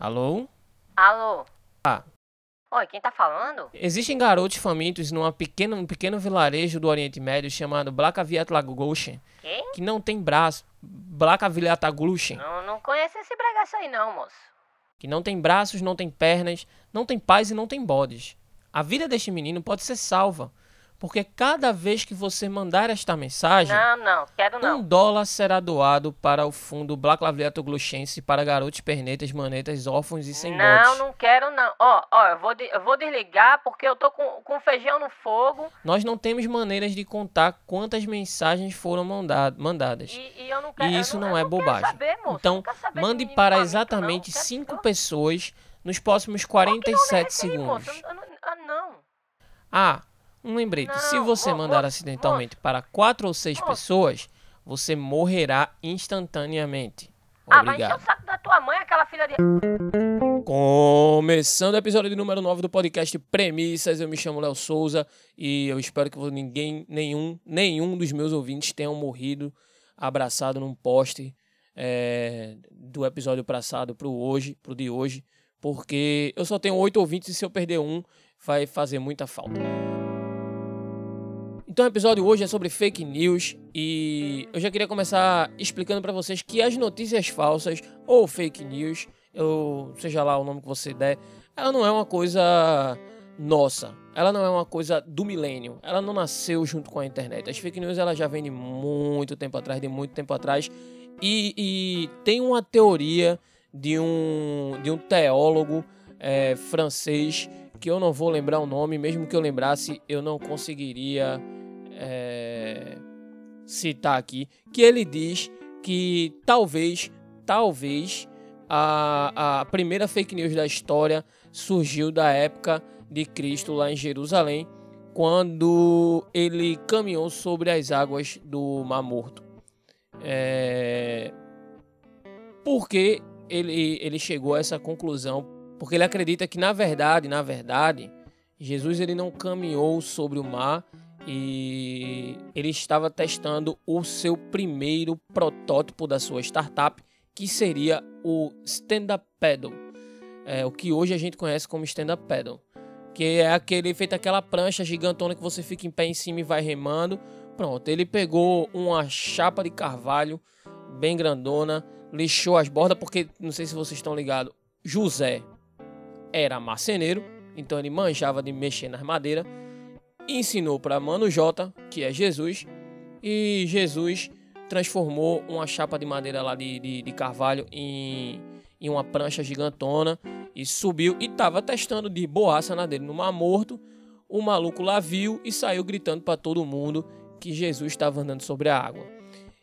Alô? Alô? Ah. Oi, quem tá falando? Existem garotos famintos numa pequena, um pequeno vilarejo do Oriente Médio chamado Blakaviatlagoshen, Quem? que não tem braço. Blakaviatlagoshen, Não, não conheço esse bregaço aí não, moço. que não tem braços, não tem pernas, não tem pais e não tem bodes. A vida deste menino pode ser salva, porque cada vez que você mandar esta mensagem, Não, não, quero um não. dólar será doado para o fundo Blakaviatlagoshense para garotos, pernetas, manetas, órfãos e sem Não, bodes. não quero não. Ó, ó, eu vou, de- eu vou desligar porque eu tô com, com feijão no fogo Nós não temos maneiras de contar quantas mensagens foram manda- mandadas. e, e eu não quero. E eu isso não, não eu é bobagem. saber, moço, eu Então, não mande para exatamente não. Quero- 5 eu- pessoas nos próximos Qual que não 47 recebi, moço? segundos. Eu não- Ah, não. Ah, um lembrete: se você mandar acidentalmente para 4 ou 6 moço. pessoas, você morrerá instantaneamente. Ah, vai encher Obrigado. o saco da tua mãe, aquela filha de. Começando o episódio de número 9 do podcast Premissas, eu me chamo Léo Souza e eu espero que ninguém, nenhum, nenhum dos meus ouvintes tenham morrido abraçado num poste é, do episódio passado pro hoje, pro de hoje, porque eu só tenho oito ouvintes e se eu perder um, vai fazer muita falta. Então o episódio hoje é sobre fake news e eu já queria começar explicando para vocês que as notícias falsas ou fake news, ou seja lá o nome que você der, ela não é uma coisa nossa. Ela não é uma coisa do milênio. Ela não nasceu junto com a internet. As fake news ela já vem de muito tempo atrás, de muito tempo atrás. E, e tem uma teoria de um, de um teólogo é, francês que eu não vou lembrar o nome, mesmo que eu lembrasse, eu não conseguiria é, citar aqui, que ele diz que talvez, talvez a, a primeira fake news da história surgiu da época de Cristo lá em Jerusalém, quando ele caminhou sobre as águas do Mar Morto. É... Por que ele, ele chegou a essa conclusão? Porque ele acredita que na verdade, na verdade, Jesus ele não caminhou sobre o mar e ele estava testando o seu primeiro protótipo da sua startup, que seria o stand-up paddle, é, o que hoje a gente conhece como stand-up paddle, que é aquele feito aquela prancha gigantona que você fica em pé em cima e vai remando. Pronto, ele pegou uma chapa de carvalho bem grandona, lixou as bordas porque não sei se vocês estão ligados, José era marceneiro, então ele manjava de mexer nas madeiras ensinou para Mano J, que é Jesus, e Jesus transformou uma chapa de madeira lá de, de, de carvalho em, em uma prancha gigantona e subiu e estava testando de boaça na dele no Mar Morto. O maluco lá viu e saiu gritando para todo mundo que Jesus estava andando sobre a água.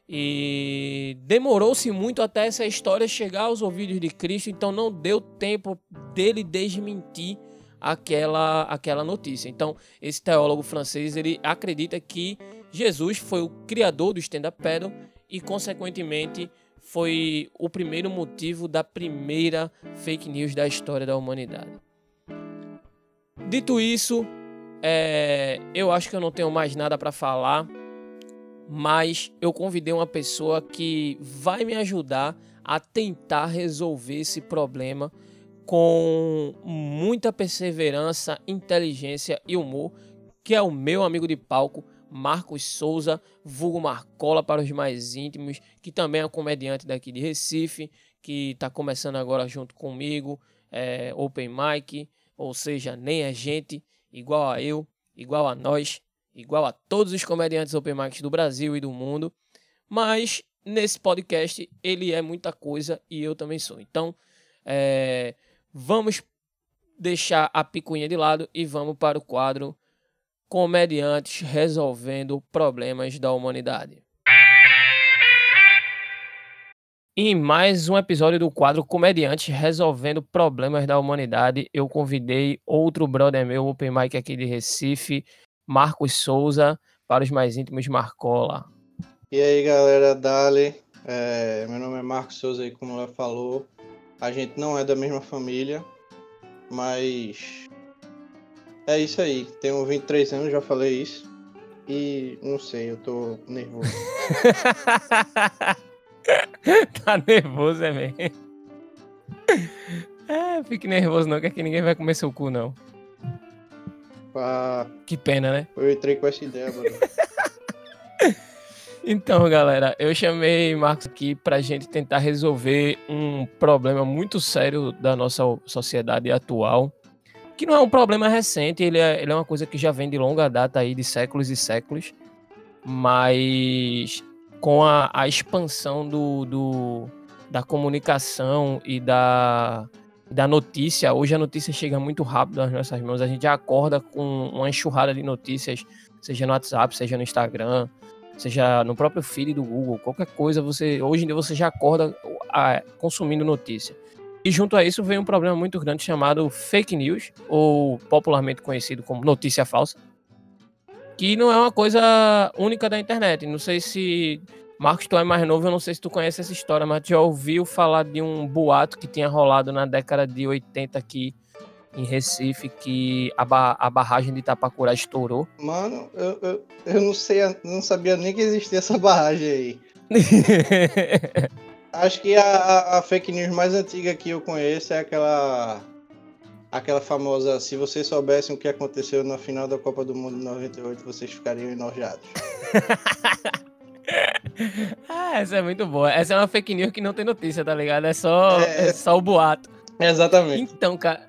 E demorou-se muito até essa história chegar aos ouvidos de Cristo, então não deu tempo dele desmentir aquela, aquela notícia. Então, esse teólogo francês ele acredita que Jesus foi o criador do stand-up paddle e, consequentemente, foi o primeiro motivo da primeira fake news da história da humanidade. Dito isso, é, eu acho que eu não tenho mais nada para falar, mas eu convidei uma pessoa que vai me ajudar a tentar resolver esse problema com muita perseverança, inteligência e humor, que é o meu amigo de palco, Marcos Souza, vulgo Marcola para os mais íntimos, que também é um comediante daqui de Recife, que está começando agora junto comigo, é, Open Mic, ou seja, nem a gente, igual a eu, igual a nós, igual a todos os comediantes Open Mics do Brasil e do mundo, mas nesse podcast ele é muita coisa e eu também sou. Então, é, vamos deixar a picuinha de lado e vamos para o quadro Comediantes Resolvendo Problemas da Humanidade. Em mais um episódio do quadro Comediantes Resolvendo Problemas da Humanidade, eu convidei outro brother meu, Open Mic aqui de Recife, Marcos Souza, para os mais íntimos Marcola. E aí galera, Dali, é, meu nome é Marcos Souza aí, como ela falou, a gente não é da mesma família, mas é isso aí, tenho 23 anos, já falei isso, e não sei, eu tô nervoso. tá nervoso, é mesmo? É, fique nervoso não, que aqui ninguém vai comer seu cu, não. Pá, Que pena, né? eu entrei com essa ideia, mano. Então, galera, eu chamei Marcos aqui pra gente tentar resolver um problema muito sério da nossa sociedade atual, que não é um problema recente, ele é, ele é uma coisa que já vem de longa data aí, de séculos e séculos, mas com a, a expansão do, do- da comunicação e da, da notícia, hoje a notícia chega muito rápido nas nossas mãos, a gente acorda com uma enxurrada de notícias, seja no WhatsApp, seja no Instagram, seja no próprio feed do Google, qualquer coisa, você hoje em dia você já acorda ah, consumindo notícia. E junto a isso vem um problema muito grande chamado fake news, ou popularmente conhecido como notícia falsa, que não é uma coisa única da internet. Não sei se Marcos, tu é mais novo, eu não sei se tu conhece essa história, mas já ouviu falar de um boato que tinha rolado na década de 80 aqui em Recife, que a, ba- a barragem de Itapacurá estourou. Mano, eu, eu, eu não sei, não sabia nem que existia essa barragem aí. Acho que a, a- fake news mais antiga que eu conheço é aquela. Aquela famosa, se vocês soubessem o que aconteceu na final da Copa do Mundo de 98, vocês ficariam enojados. ah, essa é muito boa. Essa é uma fake news que não tem notícia, tá ligado? É só, É. é só o boato. Exatamente. Então, cara.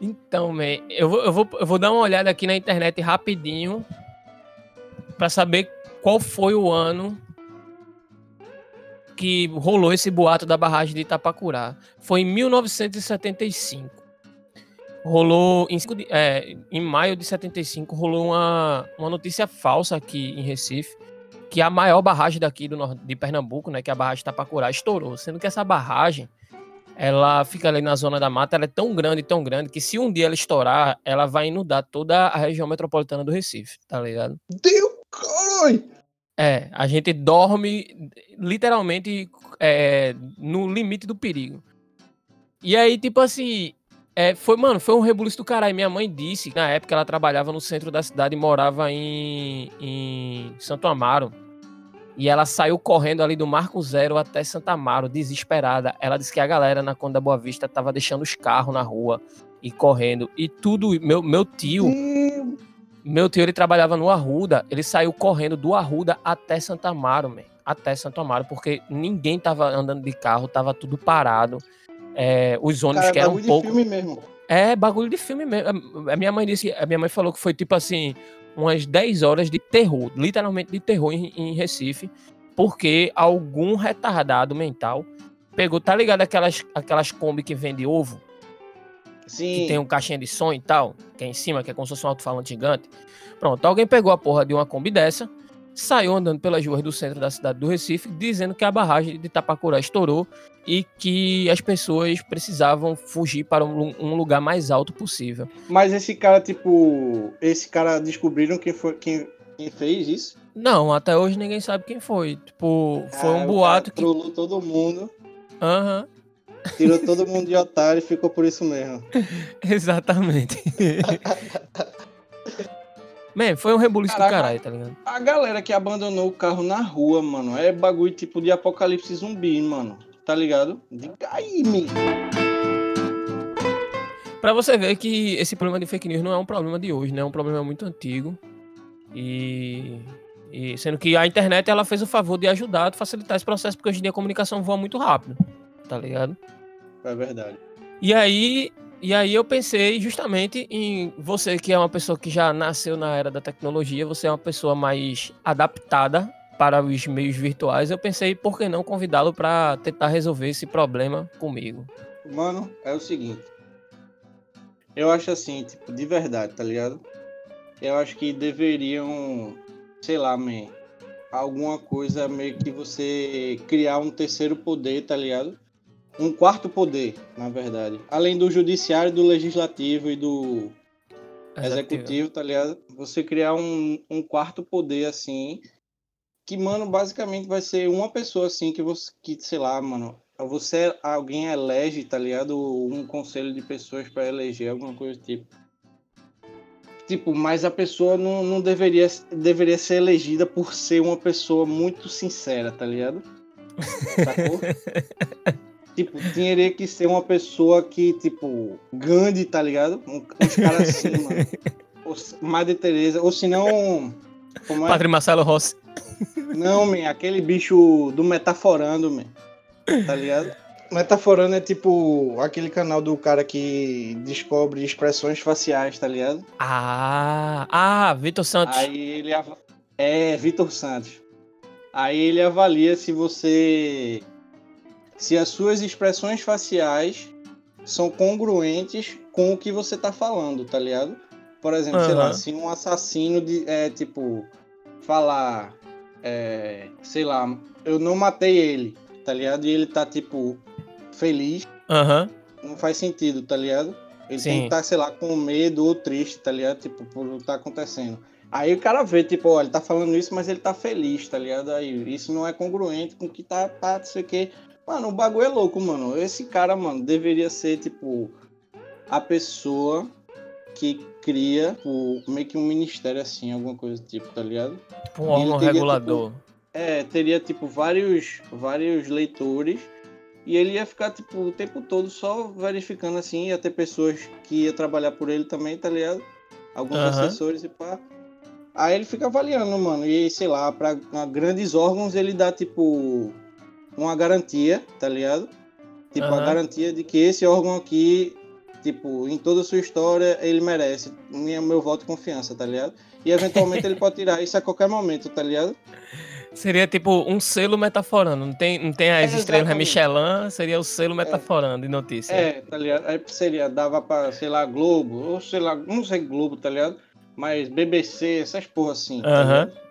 Então, man, eu vou, eu, vou, eu vou dar uma olhada aqui na internet rapidinho pra saber qual foi o ano que rolou esse boato da barragem de Itapacurá. Foi em 1975. Rolou em, é, em maio de 75 rolou uma, uma notícia falsa aqui em Recife que a maior barragem daqui do de Pernambuco, né, que é a barragem Itapacurá, estourou, sendo que essa barragem ela fica ali na zona da mata, ela é tão grande, tão grande, que se um dia ela estourar, ela vai inundar toda a região metropolitana do Recife, tá ligado? Deu, caralho! É, a gente dorme literalmente é, no limite do perigo. E aí, tipo assim, é, foi, mano, foi um rebuliço do caralho. Minha mãe disse, que na época ela trabalhava no centro da cidade e morava em, em Santo Amaro. E ela saiu correndo ali do Marco Zero até Santa Amaro, desesperada. Ela disse que a galera na Conda Boa Vista tava deixando os carros na rua e correndo. E tudo, meu, meu tio, Hum, meu tio, ele trabalhava no Arruda, ele saiu correndo do Arruda até Santa Amaro, man. Até Santo Amaro, porque ninguém tava andando de carro, tava tudo parado. É, os ônibus Cara, que eram um bagulho de pouco. filme mesmo. É, bagulho de filme mesmo. A minha mãe disse, a minha mãe falou que foi tipo assim, umas 10 horas de terror, literalmente de terror em, em Recife, porque algum retardado mental pegou, tá ligado aquelas aquelas Kombi que vende ovo? Sim. que tem um caixinha de som e tal, que é em cima, que é como se fosse um alto-falante gigante. Pronto, alguém pegou a porra de uma Kombi dessa, saiu andando pelas ruas do centro da cidade do Recife, dizendo que a barragem de Itapacurá estourou e que as pessoas precisavam fugir para um, lugar mais alto possível. Mas esse cara, tipo. Esse cara descobriram quem foi quem, quem fez isso? Não, até hoje ninguém sabe quem foi. Tipo, foi Ah, um boato que. Trollou todo mundo, Aham, tirou todo mundo de otário e ficou por isso mesmo. exatamente. Man, foi um rebuliço do caralho, tá ligado? A galera que abandonou o carro na rua, mano, é bagulho tipo de apocalipse zumbi, mano. Tá ligado? Diga aí, me. Pra você ver que esse problema de fake news não é um problema de hoje, né? É um problema muito antigo. E, e sendo que a internet ela fez o favor de ajudar a facilitar esse processo, porque hoje em dia a comunicação voa muito rápido, tá ligado? É verdade. E aí, e aí eu pensei justamente em você que é uma pessoa que já nasceu na era da tecnologia, você é uma pessoa mais adaptada para os meios virtuais. Eu pensei, por que não convidá-lo para tentar resolver esse problema comigo? Mano, é o seguinte. Eu acho assim, tipo, de verdade, tá ligado? Eu acho que deveriam, sei lá, man, alguma coisa meio que você criar um terceiro poder, tá ligado? Um quarto poder, na verdade. Além do judiciário, do legislativo e do executivo, tá ligado? Você criar um, um quarto poder assim, que, mano, basicamente vai ser uma pessoa assim que você, que, sei lá, mano, você, alguém elege, tá ligado? Um conselho de pessoas pra eleger, alguma coisa do tipo. Tipo, mas a pessoa não, não deveria, deveria ser elegida por ser uma pessoa muito sincera, tá ligado? Sacou? tipo, teria que ser uma pessoa que, tipo, Gandhi, tá ligado? Um, uns caras assim, mano. Ou, Madre Teresa, ou se não. Como é? Padre Marcelo Rossi. Não, man, aquele bicho do Metaforando, man. Tá ligado? Metaforando é tipo aquele canal do cara que descobre expressões faciais, tá ligado? Ah, ah, Vitor Santos. Aí ele. ava- É, Vitor Santos. Aí ele avalia se você. Se as suas expressões faciais são congruentes com o que você tá falando, tá ligado? Por exemplo, sei lá, se um assassino de, é tipo falar, é, sei lá, eu não matei ele, tá ligado? E ele tá tipo feliz, Aham. não faz sentido, tá ligado? Ele tem Sim. que estar, sei lá, com medo ou triste, tá ligado? Tipo, por o que tá acontecendo. Aí o cara vê, tipo, ó, ele tá falando isso, mas ele tá feliz, tá ligado? Aí isso não é congruente com o que tá, tá, não sei o quê. Mano, o bagulho é louco, mano. Esse cara, mano, deveria ser, tipo, a pessoa que cria, tipo, meio que um ministério assim, alguma coisa do tipo, tá ligado? Tipo um órgão regulador. É, teria, tipo, vários, vários leitores e ele ia ficar, tipo, o tempo todo só verificando assim, ia ter pessoas que ia trabalhar por ele também, tá ligado? Alguns Aham. assessores e pá. Aí ele fica avaliando, mano, e sei lá, pra grandes órgãos ele dá, tipo, uma garantia, tá ligado? Tipo, a Aham. garantia de que esse órgão aqui, tipo, em toda a sua história, ele merece minha, meu voto de confiança, tá ligado? E eventualmente ele pode tirar isso a qualquer momento, tá ligado? Seria tipo um selo metaforando. Não tem, não tem as É, estrelas. Michelin, seria o selo metaforando de notícia. É, tá ligado? Aí seria, dava pra, sei lá, Globo, ou sei lá, não sei Globo, tá ligado? Mas BBC, essas porra assim. tá Aham. ligado?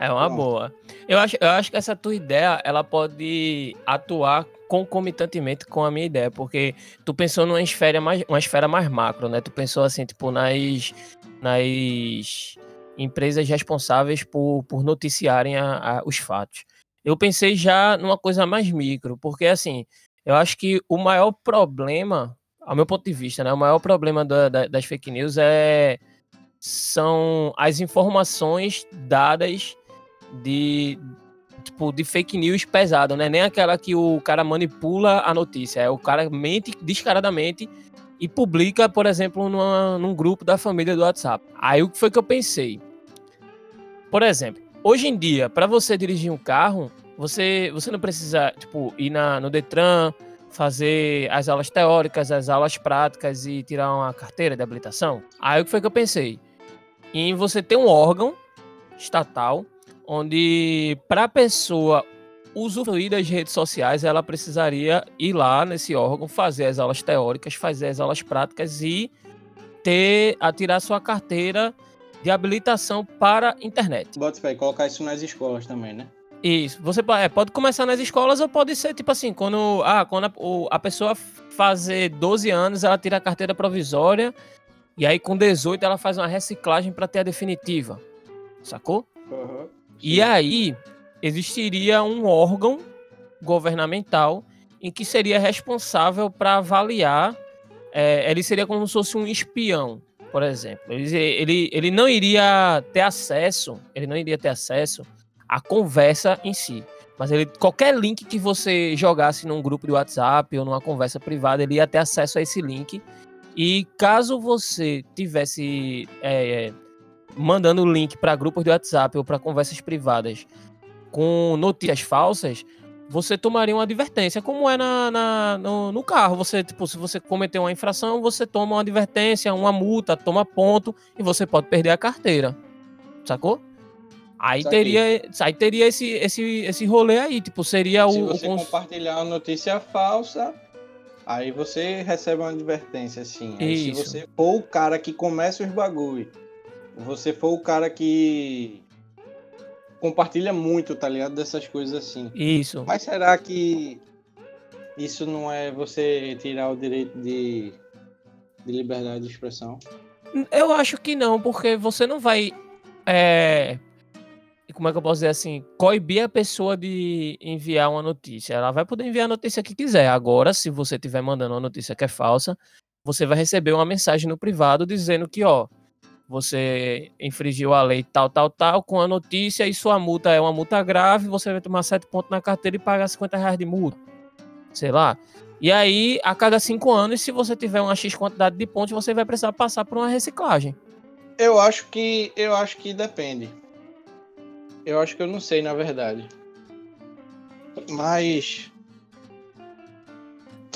É uma boa. Eu acho, eu acho que essa tua ideia, ela pode atuar concomitantemente com a minha ideia, porque tu pensou numa esfera mais, uma esfera mais macro, né? Tu pensou assim, tipo, nas, nas empresas responsáveis por, por noticiarem a- a- os fatos. Eu pensei já numa coisa mais micro, porque assim, eu acho que o maior problema, ao meu ponto de vista, né? O maior problema da- da- das fake news é são as informações dadas de tipo de fake news pesado, né? Nem aquela que o cara manipula a notícia, é o cara mente descaradamente e publica, por exemplo, numa- num grupo da família do WhatsApp. Aí o que foi que eu pensei? Por exemplo, hoje em dia, para você dirigir um carro, você, você não precisa tipo ir na, no Detran, fazer as aulas teóricas, as aulas práticas e tirar uma carteira de habilitação. Aí o que foi que eu pensei? Em você ter um órgão estatal onde para a pessoa usufruir das redes sociais, ela precisaria ir lá nesse órgão, fazer as aulas teóricas, fazer as aulas práticas e ter a tirar sua carteira de habilitação para internet. Bota fé, colocar isso nas escolas também, né? Isso. Você é, pode começar nas escolas ou pode ser tipo assim, quando, ah, quando a, o- a pessoa fazer 12 anos, ela tira a carteira provisória e aí com 18 ela faz uma reciclagem para ter a definitiva. Sacou? E aí existiria um órgão governamental em que seria responsável para avaliar. é, ele seria como se fosse um espião, por exemplo. Ele, ele, ele não iria ter acesso, ele não iria ter acesso à conversa em si. Mas ele, qualquer link que você jogasse num grupo de WhatsApp ou numa conversa privada, ele ia ter acesso a esse link. E caso você tivesse é, mandando link para grupos de WhatsApp ou para conversas privadas com notícias falsas, você tomaria uma advertência, como é na, na- no, no carro. Você, tipo, se você cometeu uma infração, você toma uma advertência, uma multa, toma ponto e você pode perder a carteira. Sacou? Aí Saquei. teria, aí teria esse, esse, esse rolê aí, tipo, seria Se o, o você cons- compartilhar uma notícia falsa, aí você recebe uma advertência, assim. Aí se Isso. você for o cara que começa os bagulho, você for o cara que compartilha muito, tá ligado? Dessas coisas assim. Isso. Mas será que isso não é você tirar o direito de, de liberdade de expressão? Eu acho que não, porque você não vai. É, como é que eu posso dizer assim? Coibir a pessoa de enviar uma notícia. Ela vai poder enviar a notícia que quiser. Agora, se você estiver mandando uma notícia que é falsa, você vai receber uma mensagem no privado dizendo que, ó, você infringiu a lei tal, tal, tal, com a notícia e sua multa é uma multa grave, você vai tomar 7 pontos na carteira e pagar 50 reais de multa. sei lá. E aí, a cada cinco anos, se você tiver uma X quantidade de pontos, você vai precisar passar por uma reciclagem. Eu acho que. Eu acho que depende. Eu acho que eu não sei, na verdade. Mas.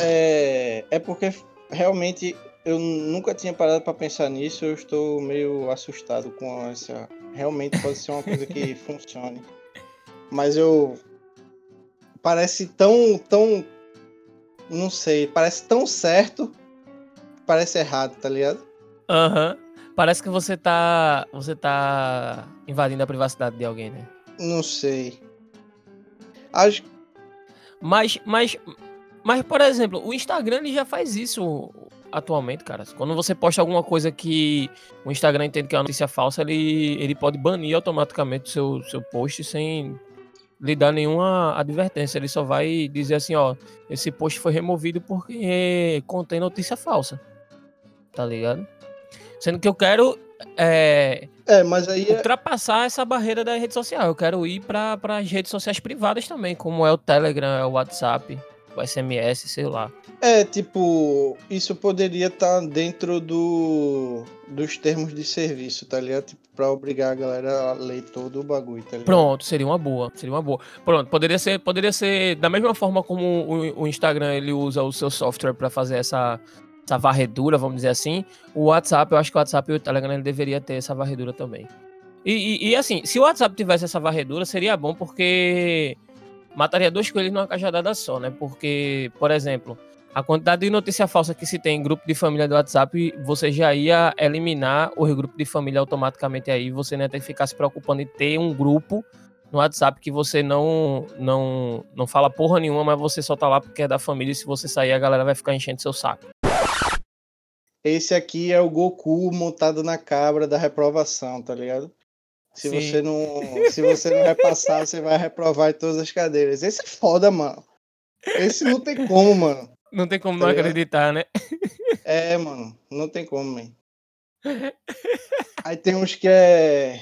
É, é porque realmente eu nunca tinha parado para pensar nisso. Eu estou meio assustado com essa. Realmente pode ser uma coisa que funcione. Mas eu. Parece tão, tão não sei, parece tão certo, parece errado, tá ligado? Aham. Uhum. Parece que você tá. Você tá invadindo a privacidade de alguém, né? Não sei. Acho. Mas, mas, mas, por exemplo, o Instagram ele já faz isso atualmente, cara. Quando você posta alguma coisa que o Instagram entende que é uma notícia falsa, ele, ele pode banir automaticamente o seu, seu post sem lhe dar nenhuma advertência. Ele só vai dizer assim, ó, esse post foi removido porque contém notícia falsa. Tá ligado? Sendo que eu quero é, é, mas aí é ultrapassar essa barreira da rede social. Eu quero ir para as redes sociais privadas também, como é o Telegram, é o WhatsApp, o SMS, sei lá. É, tipo, isso poderia estar tá dentro do dos termos de serviço, tá ligado? Tipo, pra obrigar a galera a ler todo o bagulho, tá ligado? Pronto, seria uma boa, seria uma boa. Pronto, poderia ser, poderia ser da mesma forma como o, o Instagram ele usa o seu software para fazer essa essa varredura, vamos dizer assim. O WhatsApp, eu acho que o WhatsApp e o Telegram ele deveria ter essa varredura também. E, e, e, assim, se o WhatsApp tivesse essa varredura, seria bom porque mataria dois coelhos numa cajadada só, né? Porque, por exemplo, a quantidade de notícia falsa que se tem em grupo de família do WhatsApp, você já ia eliminar o grupo de família automaticamente aí, você não ia ter que ficar se preocupando em ter um grupo no WhatsApp que você não não não fala porra nenhuma, mas você só tá lá porque é da família e se você sair a galera vai ficar enchendo seu saco. Esse aqui é o Goku montado na cabra da reprovação, tá ligado? Se Sim. você não se você não repassar, você vai reprovar em todas as cadeiras. Esse é foda, mano. Esse não tem como, mano. Não tem como tá não ligado? acreditar, né? É, mano, não tem como, man. Aí tem uns que é...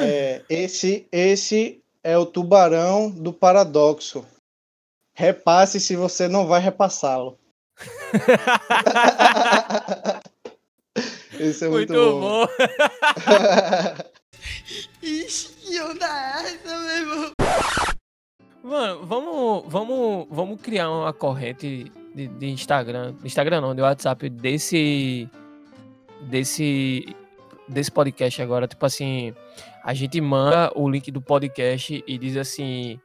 é. esse, esse é o tubarão do paradoxo. Repasse se você não vai repassá-lo. Esse é muito, muito bom. bom. Ixi, que onda é essa, meu irmão? Mano, vamos, vamos, vamos criar uma corrente de, de Instagram, Instagram não, de WhatsApp desse desse desse podcast agora, tipo assim, a gente manda o link do podcast e diz assim,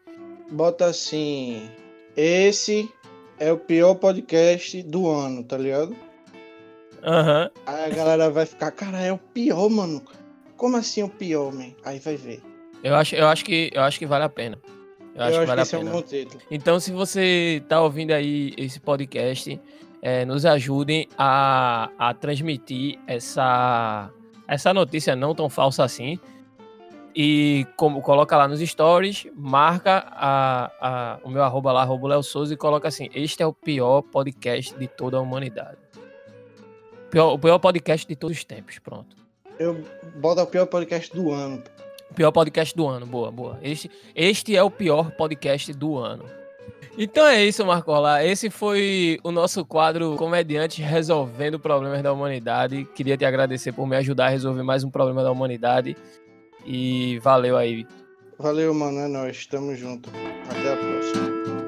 bota assim, esse é o pior podcast do ano, tá ligado? Aham. Uhum. Aí a galera vai ficar, cara, é o pior, mano. Como assim o pior, man? Aí vai ver. Eu acho, eu acho que eu acho que vale a pena. Eu, acho, que vale a pena. É um título. Então, se você tá ouvindo aí esse podcast, é, nos ajudem a, a transmitir essa, essa notícia não tão falsa assim. E como coloca lá nos stories, marca a, a, o meu arroba lá, arroba Léo Souza, e coloca assim: Este é o pior podcast de toda a humanidade. Pior, o pior podcast de todos os tempos, pronto. Eu boto o pior podcast do ano. Pior podcast do ano, boa, boa. Este, este é o pior podcast do ano. Então é isso, Marcola. Esse foi o nosso quadro Comediante Resolvendo Problemas da Humanidade. Queria te agradecer por me ajudar a resolver mais um problema da humanidade. E valeu aí. Valeu, mano. É nóis. Tamo junto. Até a próxima.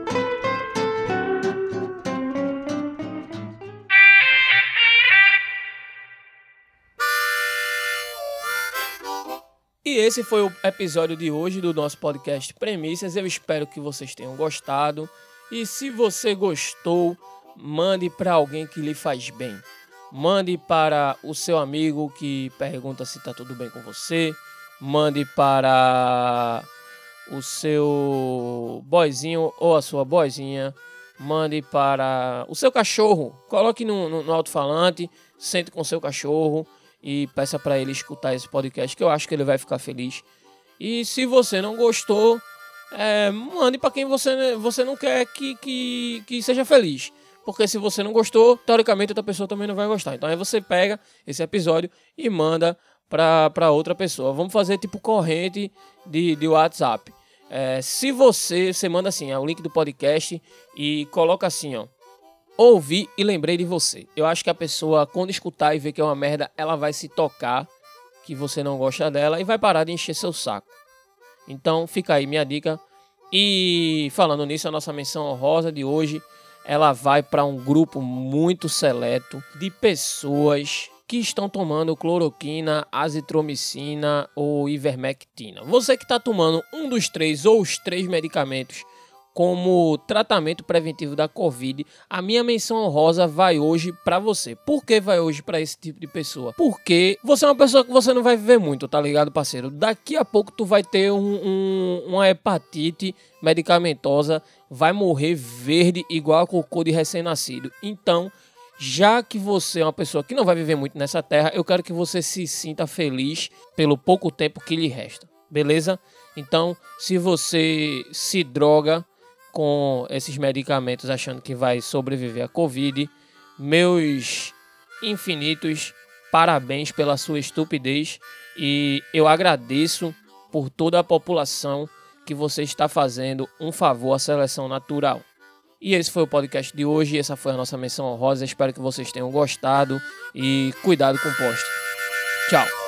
E esse foi o episódio de hoje do nosso podcast Premissas. Eu espero que vocês tenham gostado. E se você gostou, mande para alguém que lhe faz bem. Mande para o seu amigo que pergunta se está tudo bem com você. Mande para o seu boizinho ou a sua boizinha. Mande para o seu cachorro. Coloque no, no, no alto-falante, sente com o seu cachorro e peça para ele escutar esse podcast, que eu acho que ele vai ficar feliz. E se você não gostou, é, mande para quem você, você não quer que, que, que seja feliz. Porque se você não gostou, teoricamente outra pessoa também não vai gostar. Então aí você pega esse episódio e manda para outra pessoa. Vamos fazer tipo corrente de, de WhatsApp. É, se você, você manda assim, é o link do podcast e coloca assim, ó. Ouvi e lembrei de você. Eu acho que a pessoa, quando escutar e ver que é uma merda, ela vai se tocar que você não gosta dela e vai parar de encher seu saco. Então fica aí minha dica. E falando nisso, a nossa menção honrosa de hoje, ela vai para um grupo muito seleto de pessoas que estão tomando cloroquina, azitromicina ou ivermectina. Você que está tomando um dos três ou os três medicamentos como tratamento preventivo da Covid, a minha menção honrosa vai hoje para você. Por que vai hoje para esse tipo de pessoa? Porque você é uma pessoa que você não vai viver muito, tá ligado, parceiro? Daqui a pouco tu vai ter um, um, uma hepatite medicamentosa, vai morrer verde igual a cocô de recém-nascido. Então, já que você é uma pessoa que não vai viver muito nessa terra, eu quero que você se sinta feliz pelo pouco tempo que lhe resta. Beleza? Então, se você se droga, com esses medicamentos achando que vai sobreviver à Covid. Meus infinitos parabéns pela sua estupidez e eu agradeço por toda a população que você está fazendo um favor à seleção natural. E esse foi o podcast de hoje, essa foi a nossa menção honrosa. Espero que vocês tenham gostado e cuidado com o poste. Tchau.